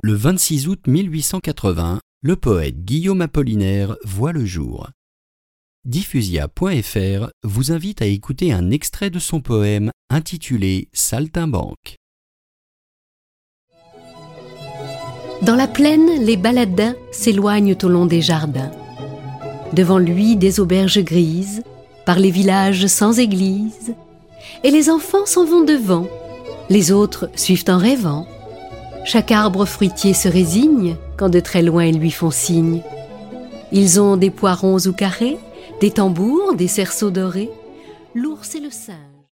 Le 26 août 1880, le poète Guillaume Apollinaire voit le jour. Diffusia.fr vous invite à écouter un extrait de son poème intitulé Saltimbanque. Dans la plaine, les baladins s'éloignent au long des jardins. Devant lui, des auberges grises, par les villages sans église, et les enfants s'en vont devant, les autres suivent en rêvant. Chaque arbre fruitier se résigne quand de très loin ils lui font signe. Ils ont des poirons ou carrés, des tambours, des cerceaux dorés. L'ours et le singe.